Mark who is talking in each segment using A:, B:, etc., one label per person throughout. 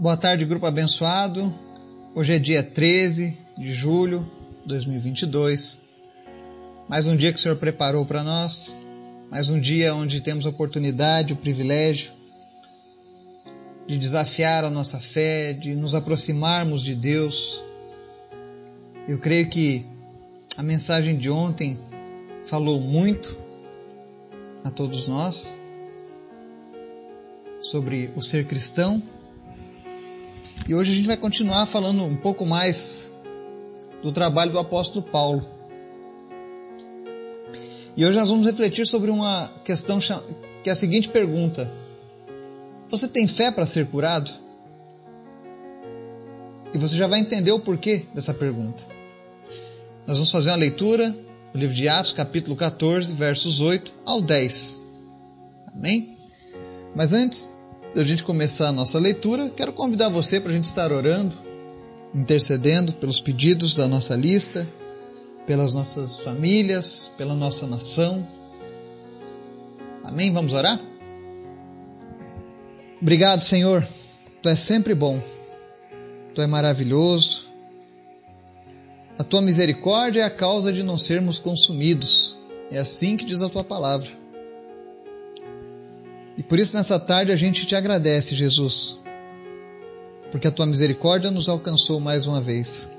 A: Boa tarde, grupo abençoado. Hoje é dia 13 de julho de 2022. Mais um dia que o Senhor preparou para nós. Mais um dia onde temos a oportunidade, o privilégio de desafiar a nossa fé, de nos aproximarmos de Deus. Eu creio que a mensagem de ontem falou muito a todos nós sobre o ser cristão e hoje a gente vai continuar falando um pouco mais do trabalho do apóstolo Paulo. E hoje nós vamos refletir sobre uma questão que é a seguinte pergunta: Você tem fé para ser curado? E você já vai entender o porquê dessa pergunta. Nós vamos fazer uma leitura do livro de Atos, capítulo 14, versos 8 ao 10. Amém? Mas antes, da gente começar a nossa leitura, quero convidar você para a gente estar orando, intercedendo pelos pedidos da nossa lista, pelas nossas famílias, pela nossa nação. Amém? Vamos orar? Obrigado, Senhor. Tu és sempre bom. Tu és maravilhoso. A tua misericórdia é a causa de não sermos consumidos. É assim que diz a tua palavra. Por isso nessa tarde a gente te agradece, Jesus, porque a tua misericórdia nos alcançou mais uma vez.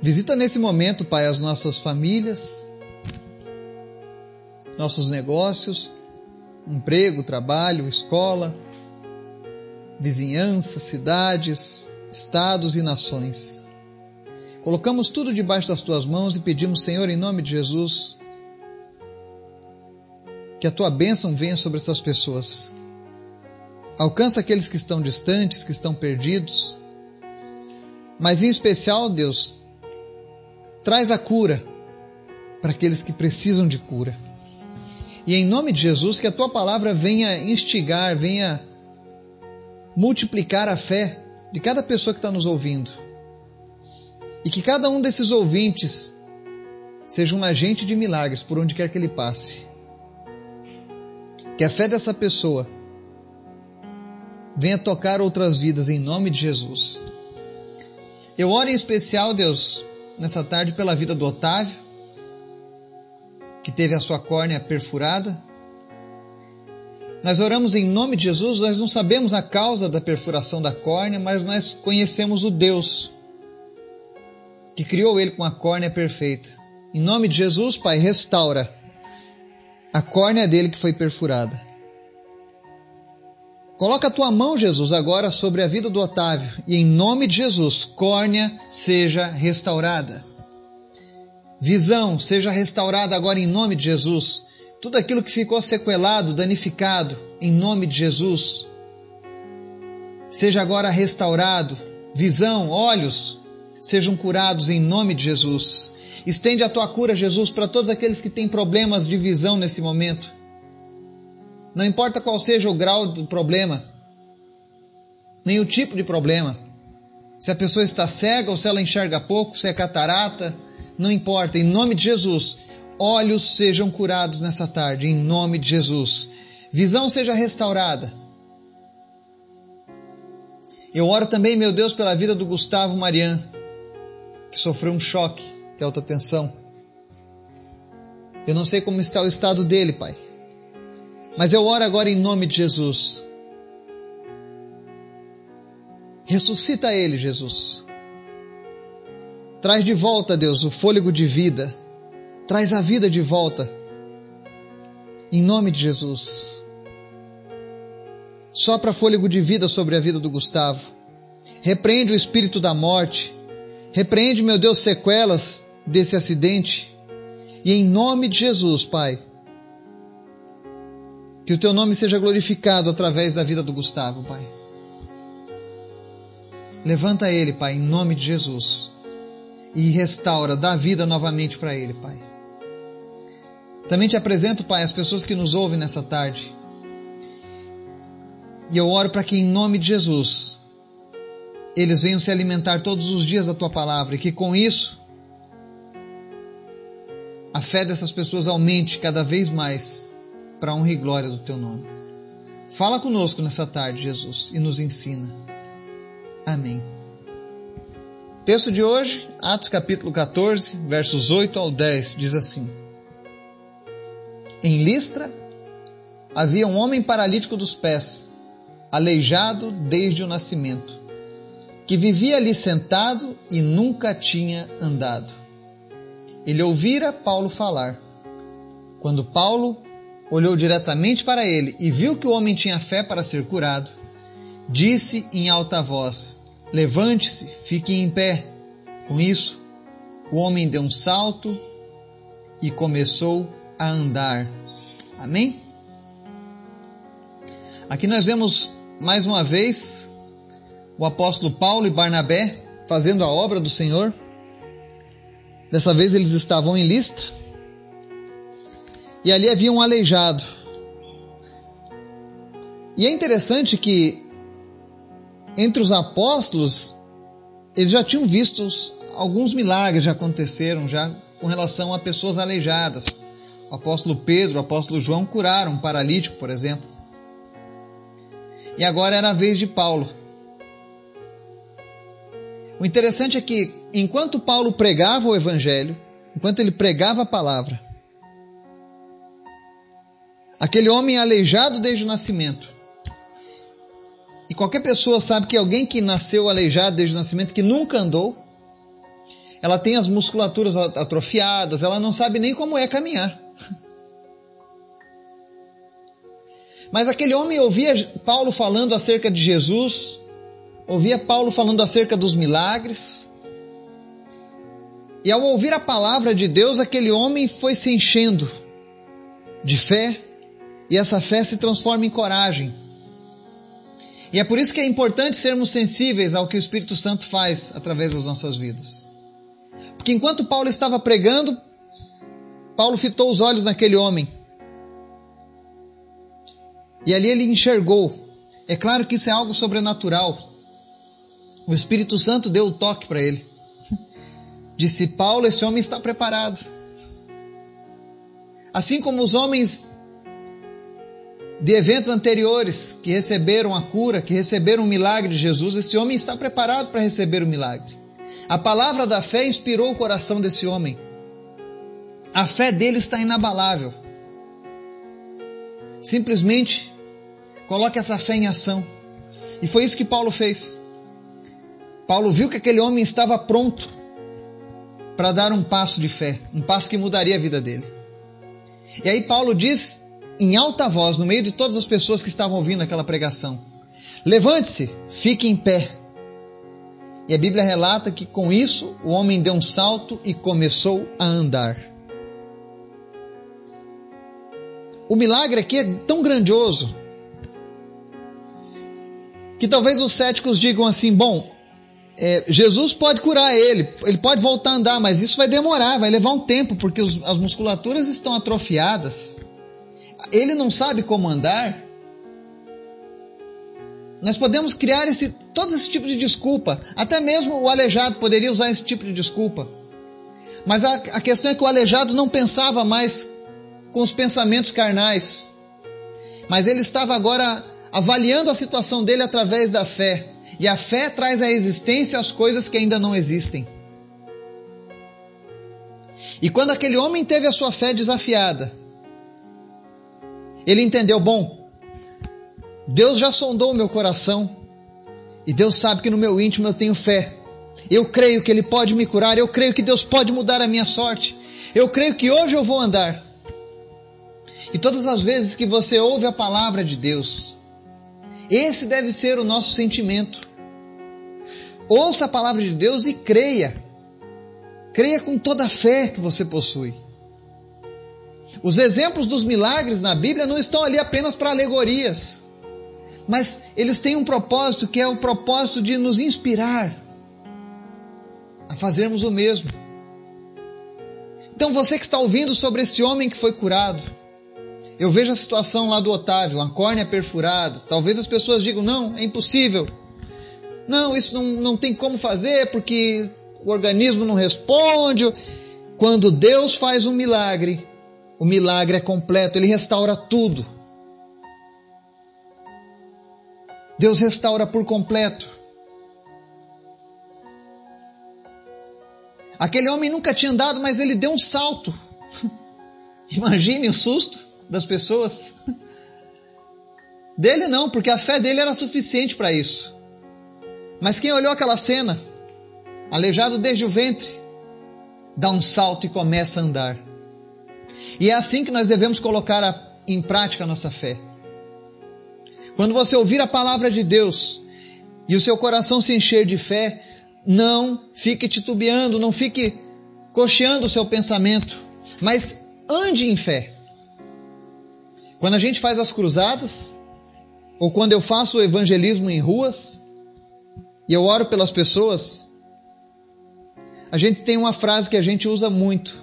A: Visita nesse momento, Pai, as nossas famílias, nossos negócios, emprego, trabalho, escola, vizinhança, cidades, estados e nações. Colocamos tudo debaixo das tuas mãos e pedimos, Senhor, em nome de Jesus, que a tua bênção venha sobre essas pessoas. Alcança aqueles que estão distantes, que estão perdidos. Mas em especial, Deus, traz a cura para aqueles que precisam de cura. E em nome de Jesus, que a tua palavra venha instigar, venha multiplicar a fé de cada pessoa que está nos ouvindo. E que cada um desses ouvintes seja um agente de milagres por onde quer que ele passe. Que a fé dessa pessoa venha tocar outras vidas em nome de Jesus. Eu oro em especial, Deus, nessa tarde pela vida do Otávio, que teve a sua córnea perfurada. Nós oramos em nome de Jesus, nós não sabemos a causa da perfuração da córnea, mas nós conhecemos o Deus que criou ele com a córnea perfeita. Em nome de Jesus, Pai, restaura a córnea dele que foi perfurada. Coloca a tua mão, Jesus, agora sobre a vida do Otávio e em nome de Jesus, córnea seja restaurada. Visão seja restaurada agora em nome de Jesus. Tudo aquilo que ficou sequelado, danificado, em nome de Jesus, seja agora restaurado. Visão, olhos, sejam curados em nome de Jesus. Estende a tua cura, Jesus, para todos aqueles que têm problemas de visão nesse momento. Não importa qual seja o grau do problema, nem o tipo de problema. Se a pessoa está cega ou se ela enxerga pouco, se é catarata, não importa. Em nome de Jesus, olhos sejam curados nessa tarde, em nome de Jesus. Visão seja restaurada. Eu oro também, meu Deus, pela vida do Gustavo Marian, que sofreu um choque de alta tensão. Eu não sei como está o estado dele, Pai. Mas eu oro agora em nome de Jesus. Ressuscita ele, Jesus. Traz de volta, Deus, o fôlego de vida. Traz a vida de volta. Em nome de Jesus. Sopra fôlego de vida sobre a vida do Gustavo. Repreende o espírito da morte. Repreende, meu Deus, sequelas desse acidente. E em nome de Jesus, Pai, que o teu nome seja glorificado através da vida do Gustavo, Pai. Levanta ele, Pai, em nome de Jesus. E restaura, dá vida novamente para ele, Pai. Também te apresento, Pai, as pessoas que nos ouvem nessa tarde. E eu oro para que, em nome de Jesus, eles venham se alimentar todos os dias da tua palavra e que com isso a fé dessas pessoas aumente cada vez mais para a honra e glória do teu nome. Fala conosco nessa tarde, Jesus, e nos ensina. Amém. Texto de hoje, Atos capítulo 14, versos 8 ao 10, diz assim: Em Listra havia um homem paralítico dos pés, aleijado desde o nascimento, que vivia ali sentado e nunca tinha andado. Ele ouvira Paulo falar. Quando Paulo olhou diretamente para ele e viu que o homem tinha fé para ser curado, disse em alta voz: Levante-se, fique em pé. Com isso, o homem deu um salto e começou a andar. Amém? Aqui nós vemos mais uma vez o apóstolo Paulo e Barnabé fazendo a obra do Senhor. Dessa vez eles estavam em Listra e ali havia um aleijado. E é interessante que entre os apóstolos eles já tinham visto alguns milagres já aconteceram já com relação a pessoas aleijadas. O apóstolo Pedro, o apóstolo João curaram um paralítico, por exemplo. E agora era a vez de Paulo. O interessante é que enquanto Paulo pregava o evangelho, enquanto ele pregava a palavra, aquele homem aleijado desde o nascimento, e qualquer pessoa sabe que alguém que nasceu aleijado desde o nascimento, que nunca andou, ela tem as musculaturas atrofiadas, ela não sabe nem como é caminhar. Mas aquele homem ouvia Paulo falando acerca de Jesus, ouvia Paulo falando acerca dos milagres. E ao ouvir a palavra de Deus, aquele homem foi se enchendo de fé, e essa fé se transforma em coragem. E é por isso que é importante sermos sensíveis ao que o Espírito Santo faz através das nossas vidas. Porque enquanto Paulo estava pregando, Paulo fitou os olhos naquele homem. E ali ele enxergou. É claro que isso é algo sobrenatural. O Espírito Santo deu o toque para ele. Disse: Paulo, esse homem está preparado. Assim como os homens de eventos anteriores que receberam a cura, que receberam o milagre de Jesus, esse homem está preparado para receber o milagre. A palavra da fé inspirou o coração desse homem. A fé dele está inabalável. Simplesmente coloque essa fé em ação. E foi isso que Paulo fez. Paulo viu que aquele homem estava pronto para dar um passo de fé, um passo que mudaria a vida dele. E aí Paulo diz em alta voz, no meio de todas as pessoas que estavam ouvindo aquela pregação: Levante-se, fique em pé. E a Bíblia relata que com isso o homem deu um salto e começou a andar. O milagre aqui é tão grandioso que talvez os céticos digam assim: bom, é, Jesus pode curar ele, ele pode voltar a andar, mas isso vai demorar, vai levar um tempo, porque os, as musculaturas estão atrofiadas ele não sabe como andar, nós podemos criar esse, todos esse tipo de desculpa. Até mesmo o aleijado poderia usar esse tipo de desculpa. Mas a, a questão é que o aleijado não pensava mais com os pensamentos carnais. Mas ele estava agora avaliando a situação dele através da fé. E a fé traz à existência as coisas que ainda não existem. E quando aquele homem teve a sua fé desafiada, ele entendeu: bom, Deus já sondou o meu coração e Deus sabe que no meu íntimo eu tenho fé. Eu creio que Ele pode me curar, eu creio que Deus pode mudar a minha sorte, eu creio que hoje eu vou andar. E todas as vezes que você ouve a palavra de Deus, esse deve ser o nosso sentimento. Ouça a palavra de Deus e creia. Creia com toda a fé que você possui. Os exemplos dos milagres na Bíblia não estão ali apenas para alegorias, mas eles têm um propósito que é o propósito de nos inspirar a fazermos o mesmo. Então você que está ouvindo sobre esse homem que foi curado, eu vejo a situação lá do Otávio, a córnea perfurada. Talvez as pessoas digam: não, é impossível. Não, isso não, não tem como fazer porque o organismo não responde. Quando Deus faz um milagre, o milagre é completo, ele restaura tudo. Deus restaura por completo. Aquele homem nunca tinha andado, mas ele deu um salto. Imagine o susto das pessoas. Dele não, porque a fé dele era suficiente para isso. Mas quem olhou aquela cena, aleijado desde o ventre, dá um salto e começa a andar. E é assim que nós devemos colocar a, em prática a nossa fé. Quando você ouvir a palavra de Deus e o seu coração se encher de fé, não fique titubeando, não fique cocheando o seu pensamento, mas ande em fé. Quando a gente faz as cruzadas, ou quando eu faço o evangelismo em ruas, e eu oro pelas pessoas, a gente tem uma frase que a gente usa muito,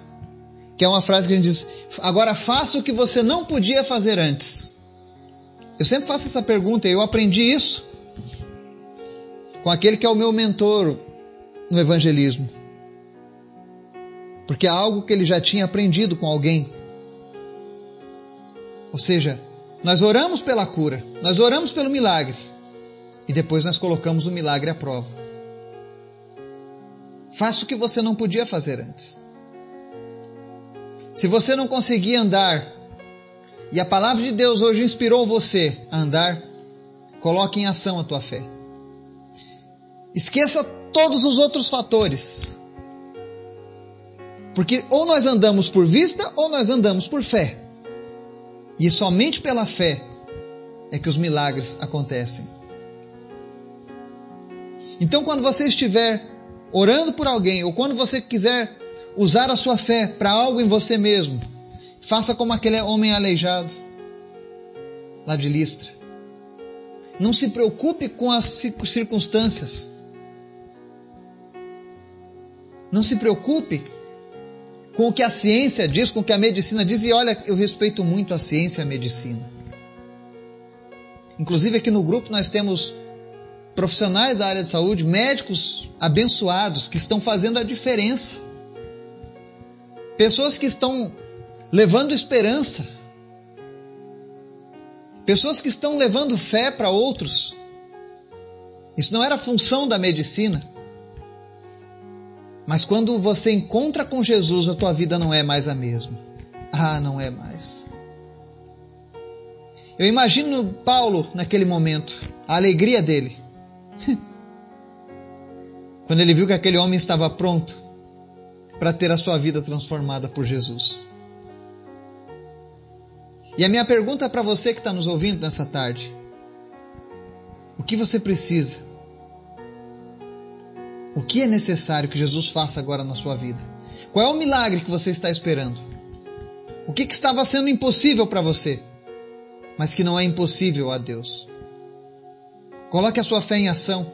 A: que é uma frase que a gente diz: agora faça o que você não podia fazer antes. Eu sempre faço essa pergunta e eu aprendi isso com aquele que é o meu mentor no evangelismo. Porque é algo que ele já tinha aprendido com alguém. Ou seja, nós oramos pela cura, nós oramos pelo milagre e depois nós colocamos o milagre à prova. Faça o que você não podia fazer antes. Se você não conseguia andar e a palavra de Deus hoje inspirou você a andar, coloque em ação a tua fé. Esqueça todos os outros fatores. Porque ou nós andamos por vista ou nós andamos por fé. E somente pela fé é que os milagres acontecem. Então, quando você estiver orando por alguém, ou quando você quiser usar a sua fé para algo em você mesmo, faça como aquele homem aleijado lá de Listra. Não se preocupe com as circunstâncias. Não se preocupe com o que a ciência diz, com o que a medicina diz, e olha, eu respeito muito a ciência e a medicina. Inclusive aqui no grupo nós temos profissionais da área de saúde, médicos abençoados que estão fazendo a diferença. Pessoas que estão levando esperança. Pessoas que estão levando fé para outros. Isso não era função da medicina. Mas quando você encontra com Jesus, a tua vida não é mais a mesma. Ah, não é mais. Eu imagino Paulo naquele momento, a alegria dele. Quando ele viu que aquele homem estava pronto para ter a sua vida transformada por Jesus. E a minha pergunta para você que está nos ouvindo nessa tarde: o que você precisa o que é necessário que Jesus faça agora na sua vida? Qual é o milagre que você está esperando? O que, que estava sendo impossível para você, mas que não é impossível a Deus? Coloque a sua fé em ação.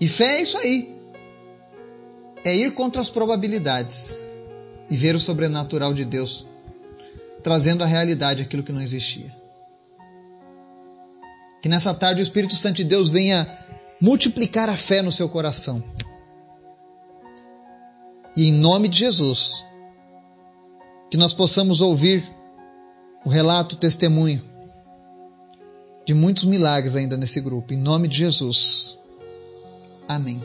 A: E fé é isso aí. É ir contra as probabilidades e ver o sobrenatural de Deus, trazendo à realidade aquilo que não existia. Que nessa tarde o Espírito Santo de Deus venha multiplicar a fé no seu coração. E em nome de Jesus, que nós possamos ouvir o relato, o testemunho de muitos milagres ainda nesse grupo. Em nome de Jesus. Amém.